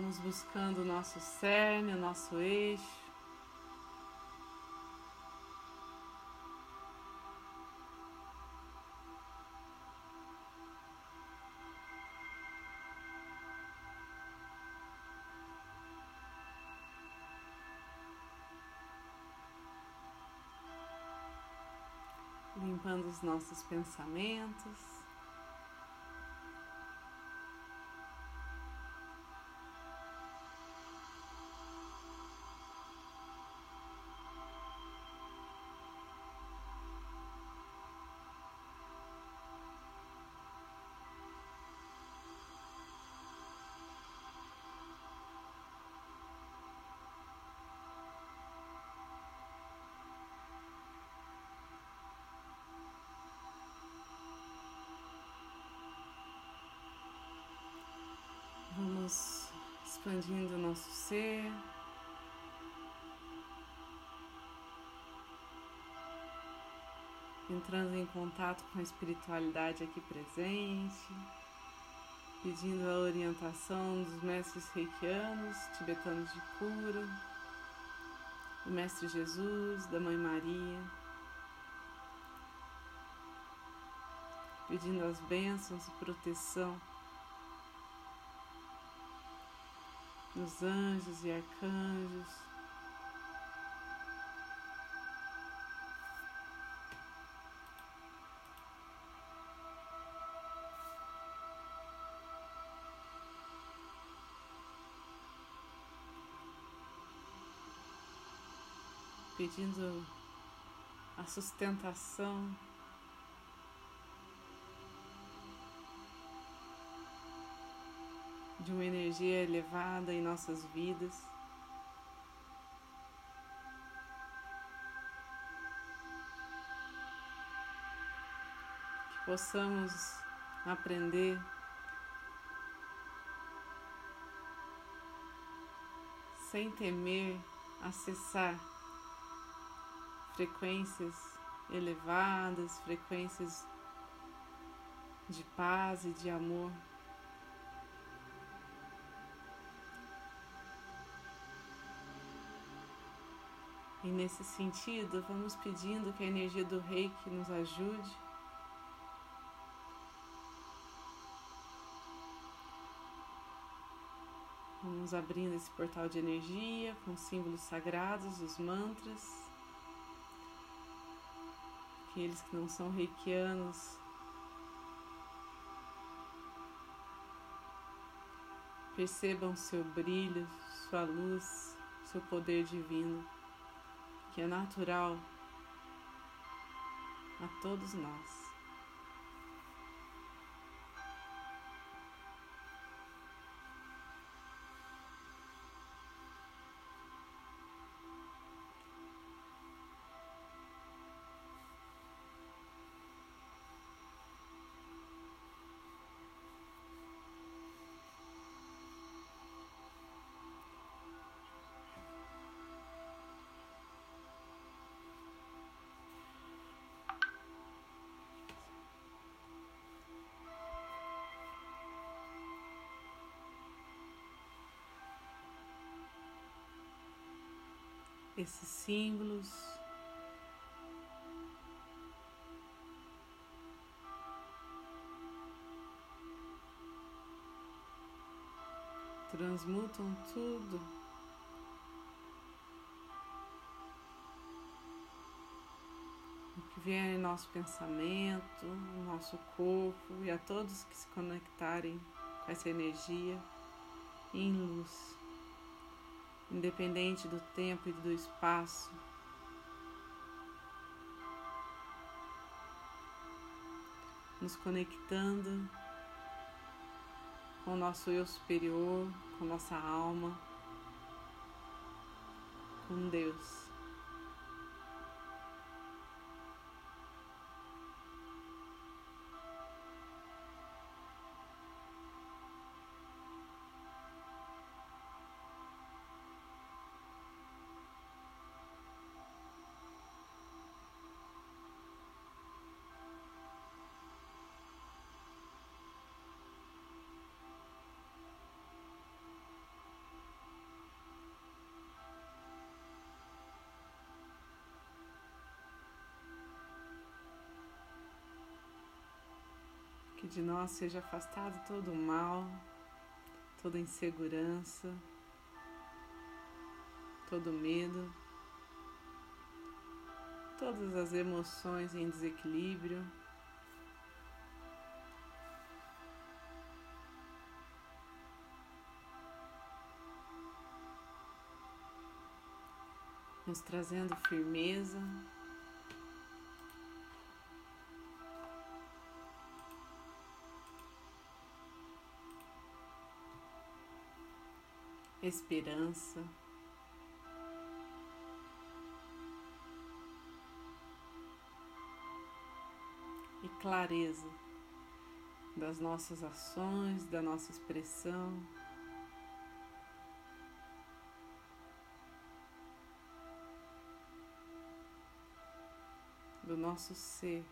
Vamos buscando o nosso cerne, o nosso eixo. limpando os nossos pensamentos. Expandindo o nosso ser. Entrando em contato com a espiritualidade aqui presente, pedindo a orientação dos mestres reikianos, tibetanos de cura, do Mestre Jesus, da Mãe Maria, pedindo as bênçãos e proteção dos anjos e arcanjos. Pedindo a sustentação de uma energia elevada em nossas vidas. Que possamos aprender sem temer acessar frequências elevadas, frequências de paz e de amor. E nesse sentido, vamos pedindo que a energia do reiki nos ajude. Vamos abrindo esse portal de energia com símbolos sagrados, os mantras. Aqueles que não são reikianos percebam seu brilho, sua luz, seu poder divino que é natural a todos nós. Esses símbolos. Transmutam tudo. O que vier em nosso pensamento, no nosso corpo e a todos que se conectarem com essa energia em luz independente do tempo e do espaço. Nos conectando com o nosso eu superior, com nossa alma, com Deus. De nós seja afastado todo o mal, toda insegurança, todo medo, todas as emoções em desequilíbrio. Nos trazendo firmeza. Esperança. E clareza das nossas ações, da nossa expressão. Do nosso ser.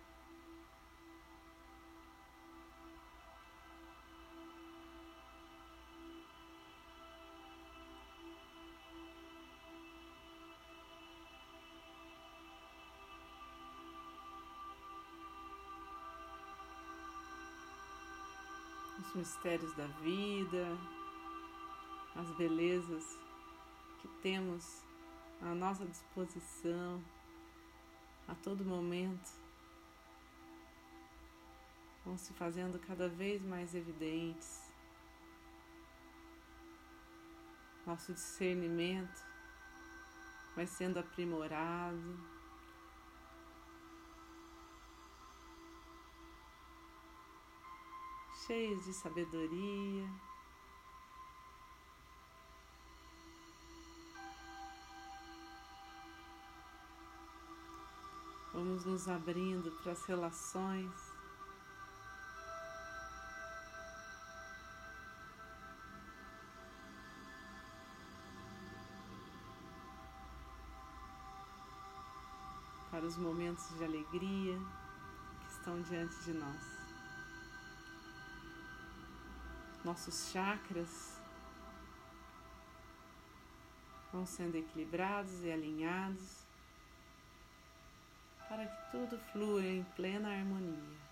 Os mistérios da vida, as belezas que temos à nossa disposição a todo momento vão se fazendo cada vez mais evidentes. Nosso discernimento vai sendo aprimorado. Cheios de sabedoria. Vamos nos abrindo para as relações. Para os momentos de alegria que estão diante de nós. Nossos chakras vão sendo equilibrados e alinhados para que tudo flua em plena harmonia.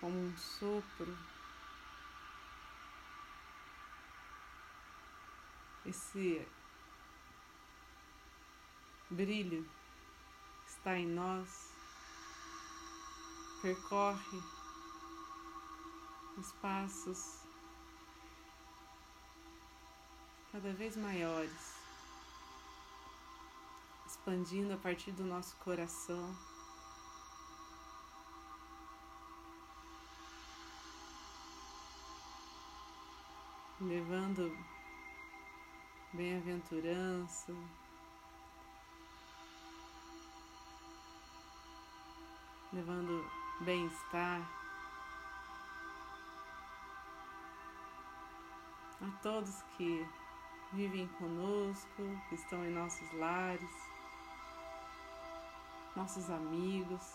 Como um sopro. Esse brilho está em nós, percorre espaços cada vez maiores, expandindo a partir do nosso coração. Levando bem-aventurança, levando bem-estar a todos que vivem conosco, que estão em nossos lares, nossos amigos,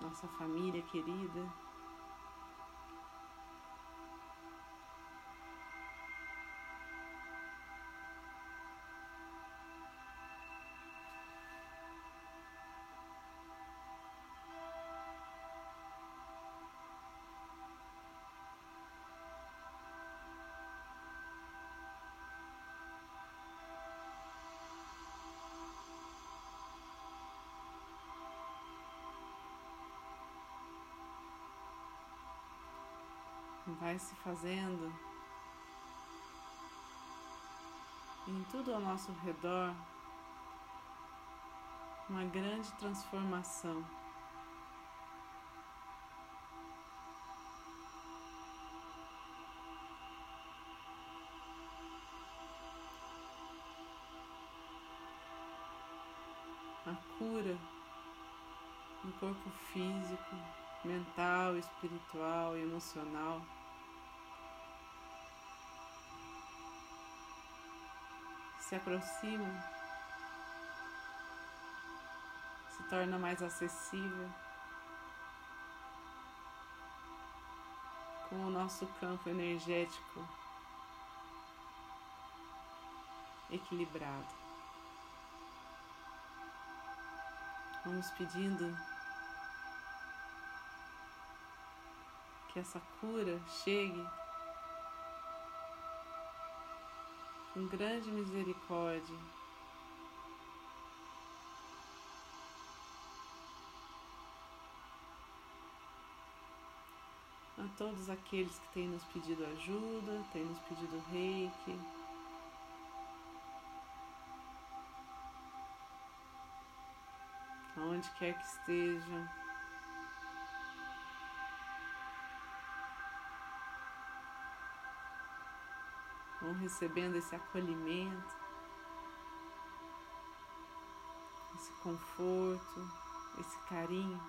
nossa família querida. vai se fazendo em tudo ao nosso redor uma grande transformação. A cura no corpo físico, mental, espiritual e emocional. Se aproxima, se torna mais acessível com o nosso campo energético equilibrado. Vamos pedindo que essa cura chegue com grande misericórdia. A todos aqueles que têm nos pedido ajuda, têm nos pedido reiki. Aonde quer que estejam. Vão recebendo esse acolhimento, esse conforto, esse carinho.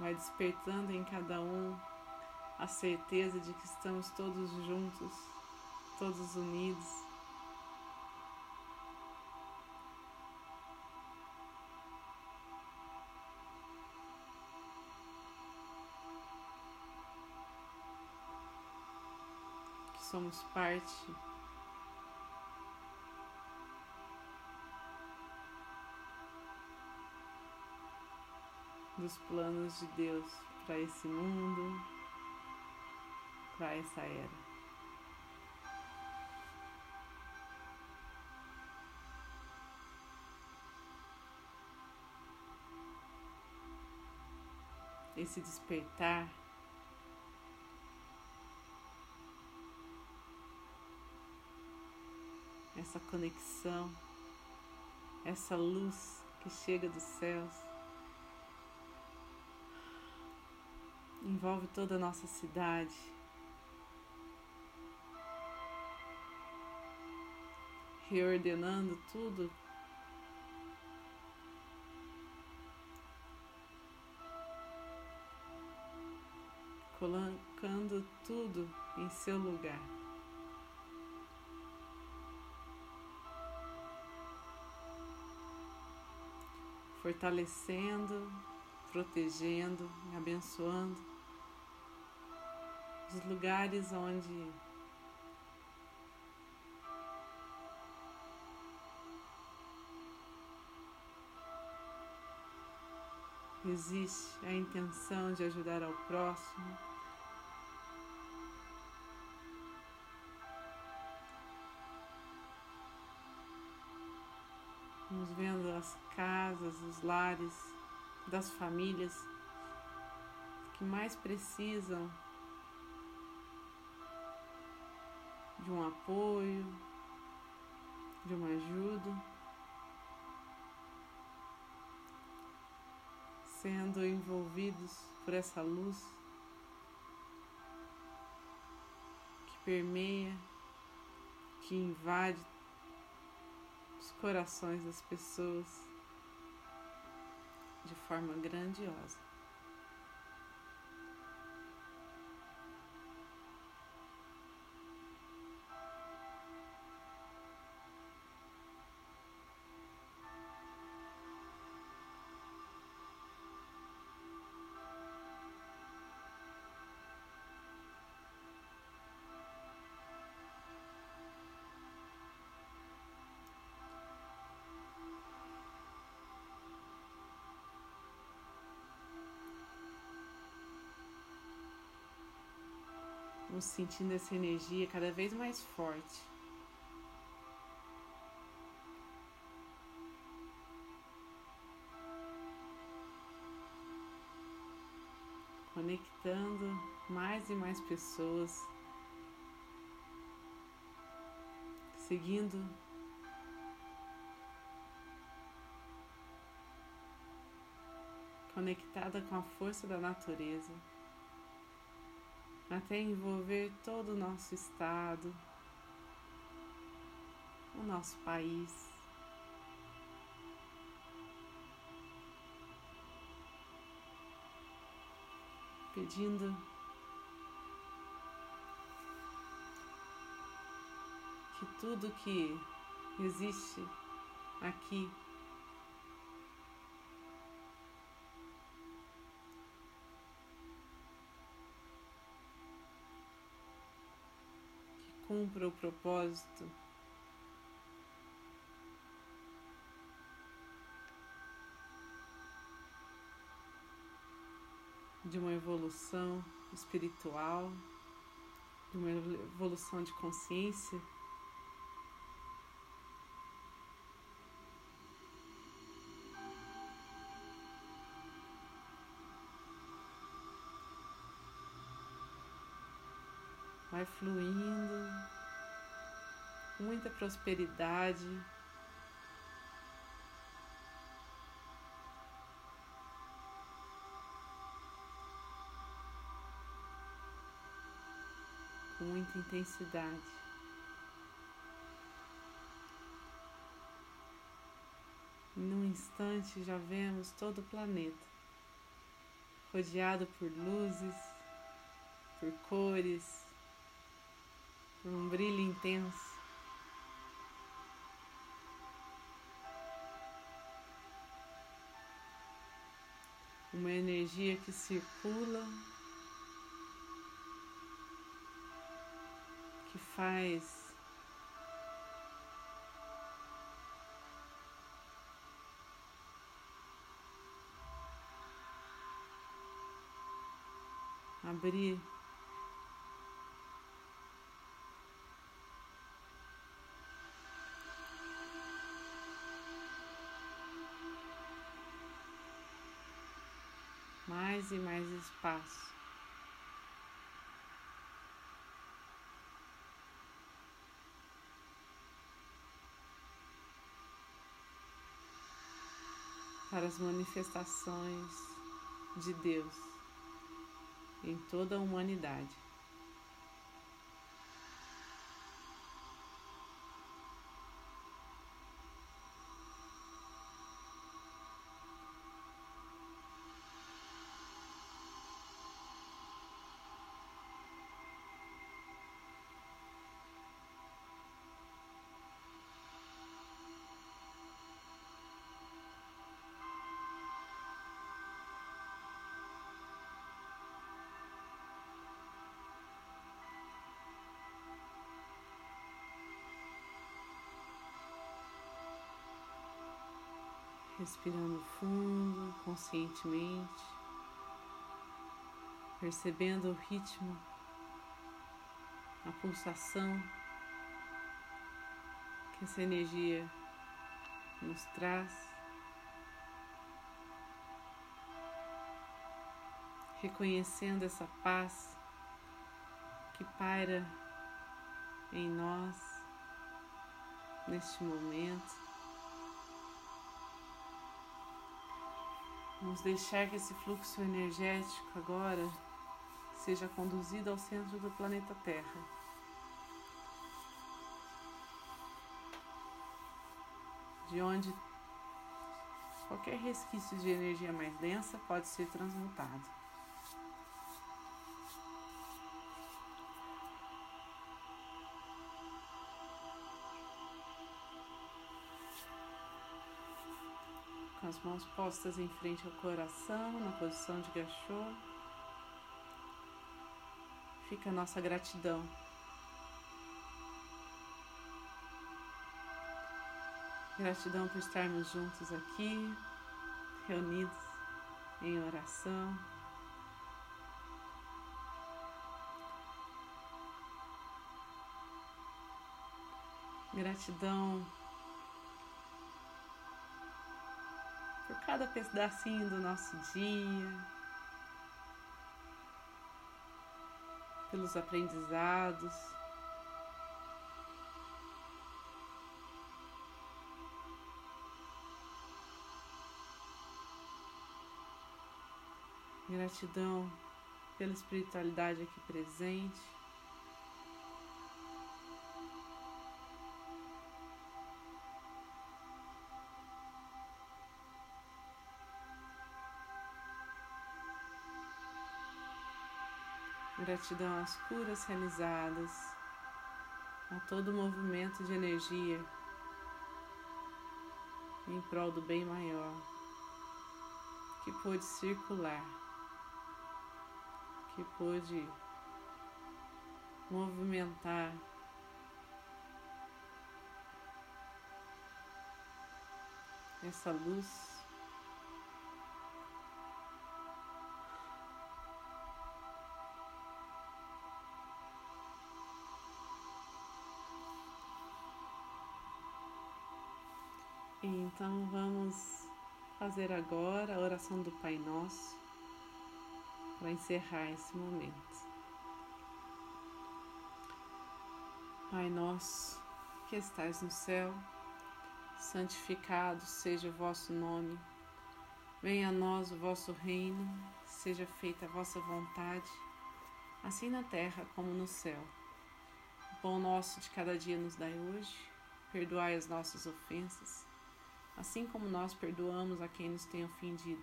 Vai despertando em cada um a certeza de que estamos todos juntos, todos unidos. Somos parte dos planos de Deus para esse mundo, para essa era. Esse despertar essa conexão, essa luz que chega dos céus. Envolve toda a nossa cidade. Reordenando tudo colocando tudo em seu lugar. Fortalecendo, protegendo, abençoando os lugares onde existe a intenção de ajudar ao próximo. Vamos vendo as casas, os lares das famílias que mais precisam de um apoio, de uma ajuda, sendo envolvidos por essa luz que permeia, que invade corações das pessoas de forma grandiosa. Vamos sentindo essa energia cada vez mais forte. Conectando mais e mais pessoas, seguindo. Conectada com a força da natureza, até envolver todo o nosso estado, o nosso país. Pedindo que tudo que existe aqui cumpra o propósito de uma evolução espiritual, de uma evolução de consciência. Vai fluindo, muita prosperidade. com muita intensidade. Num instante já vemos todo o planeta rodeado por luzes, por cores, por um brilho intenso. Uma energia que circula que faz abrir mais e mais espaço. para as manifestações de Deus em toda a humanidade. Respirando fundo, conscientemente, percebendo o ritmo, a pulsação que essa energia nos traz. Reconhecendo essa paz que paira em nós neste momento. Vamos deixar que esse fluxo energético agora seja conduzido ao centro do planeta Terra. De onde qualquer resquício de energia mais densa pode ser transmutado. Mãos postas em frente ao coração, na posição de gachô. Fica a nossa gratidão. Gratidão por estarmos juntos aqui, reunidos em oração. Gratidão cada pedacinho do nosso dia, pelos aprendizados. Gratidão pela espiritualidade aqui presente. Gratidão às curas realizadas, a todo o movimento de energia em prol do bem maior que pôde circular, que pôde movimentar essa luz Então vamos fazer agora a oração do Pai Nosso para encerrar esse momento. Pai nosso que estais no céu, santificado seja o vosso nome. Venha a nós o vosso reino, seja feita a vossa vontade, assim na terra como no céu. O pão nosso de cada dia nos dai hoje, perdoai as nossas ofensas assim como nós perdoamos a quem nos tem ofendido.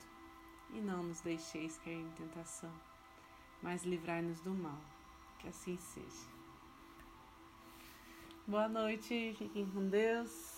E não nos deixeis cair em tentação, mas livrai-nos do mal. Que assim seja. Boa noite, fiquem com Deus.